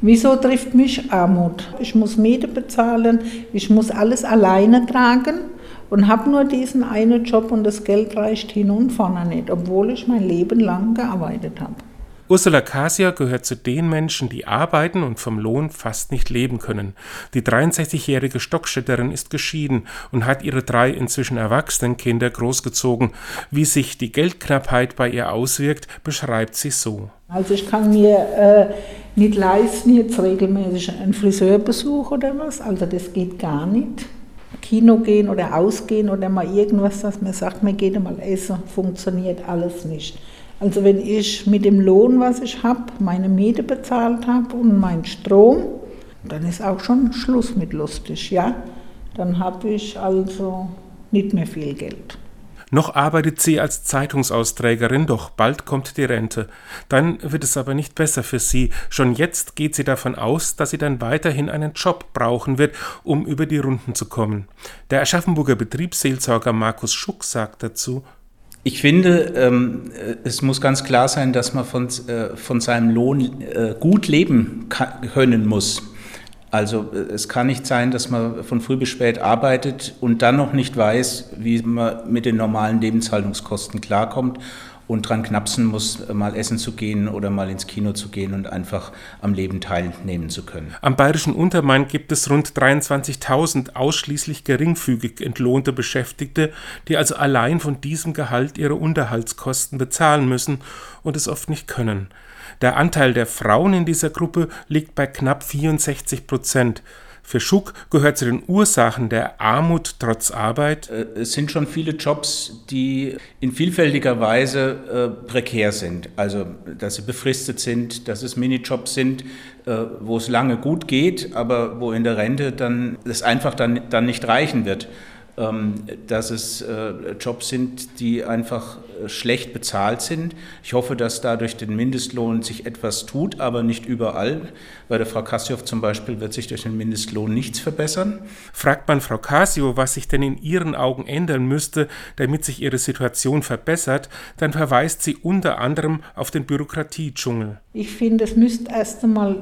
Wieso trifft mich Armut? Ich muss Miete bezahlen, ich muss alles alleine tragen und habe nur diesen einen Job und das Geld reicht hin und vorne nicht, obwohl ich mein Leben lang gearbeitet habe. Ursula Kasia gehört zu den Menschen, die arbeiten und vom Lohn fast nicht leben können. Die 63-jährige Stockstädterin ist geschieden und hat ihre drei inzwischen erwachsenen Kinder großgezogen. Wie sich die Geldknappheit bei ihr auswirkt, beschreibt sie so. Also ich kann mir äh, nicht leisten, jetzt regelmäßig einen Friseurbesuch oder was. Also das geht gar nicht. Kino gehen oder ausgehen oder mal irgendwas, dass man sagt, man geht mal essen, funktioniert alles nicht. Also wenn ich mit dem Lohn, was ich habe, meine Miete bezahlt habe und meinen Strom, dann ist auch schon Schluss mit lustig, ja. Dann habe ich also nicht mehr viel Geld. Noch arbeitet sie als Zeitungsausträgerin, doch bald kommt die Rente. Dann wird es aber nicht besser für sie. Schon jetzt geht sie davon aus, dass sie dann weiterhin einen Job brauchen wird, um über die Runden zu kommen. Der Aschaffenburger Betriebsseelsorger Markus Schuck sagt dazu, ich finde, ähm, es muss ganz klar sein, dass man von, äh, von seinem Lohn äh, gut leben können muss. Also äh, es kann nicht sein, dass man von früh bis spät arbeitet und dann noch nicht weiß, wie man mit den normalen Lebenshaltungskosten klarkommt und dran knapsen muss, mal essen zu gehen oder mal ins Kino zu gehen und einfach am Leben teilnehmen zu können. Am bayerischen Untermain gibt es rund 23.000 ausschließlich geringfügig entlohnte Beschäftigte, die also allein von diesem Gehalt ihre Unterhaltskosten bezahlen müssen und es oft nicht können. Der Anteil der Frauen in dieser Gruppe liegt bei knapp 64 Prozent. Für Schuck gehört zu den Ursachen der Armut trotz Arbeit. Äh, es sind schon viele Jobs, die in vielfältiger Weise äh, prekär sind. Also, dass sie befristet sind, dass es Minijobs sind, äh, wo es lange gut geht, aber wo in der Rente dann es einfach dann, dann nicht reichen wird. Ähm, dass es äh, Jobs sind, die einfach äh, schlecht bezahlt sind. Ich hoffe, dass dadurch den Mindestlohn sich etwas tut, aber nicht überall. Bei der Frau Kassiow zum Beispiel wird sich durch den Mindestlohn nichts verbessern. Fragt man Frau Casio, was sich denn in ihren Augen ändern müsste, damit sich ihre Situation verbessert, dann verweist sie unter anderem auf den Bürokratiedschungel. Ich finde, es müsste erst einmal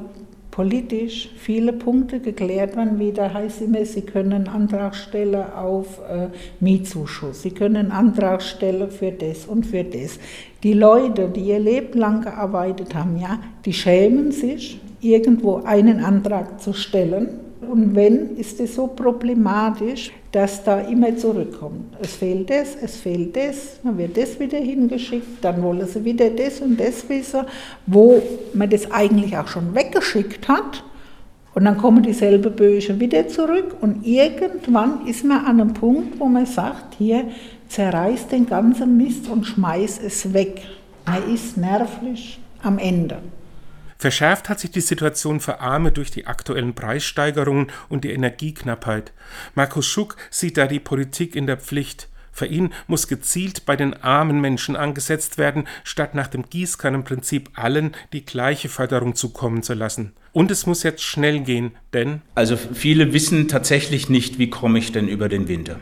politisch viele Punkte geklärt werden. Wieder heißt immer, Sie können Antrag stellen auf äh, Mietzuschuss, Sie können Antrag stellen für das und für das. Die Leute, die ihr Leben lang gearbeitet haben, ja, die schämen sich, irgendwo einen Antrag zu stellen und wenn, ist es so problematisch, dass da immer zurückkommt. Es fehlt das, es fehlt das, dann wird das wieder hingeschickt, dann wollen sie wieder das und das wissen, wo man das eigentlich auch schon weggeschickt hat. Und dann kommen dieselben Böse wieder zurück und irgendwann ist man an einem Punkt, wo man sagt, hier zerreißt den ganzen Mist und schmeißt es weg. Man ist nervlich am Ende. Verschärft hat sich die Situation für Arme durch die aktuellen Preissteigerungen und die Energieknappheit. Markus Schuck sieht da die Politik in der Pflicht. Für ihn muss gezielt bei den armen Menschen angesetzt werden, statt nach dem Gießkannenprinzip allen die gleiche Förderung zukommen zu lassen. Und es muss jetzt schnell gehen, denn also viele wissen tatsächlich nicht, wie komme ich denn über den Winter.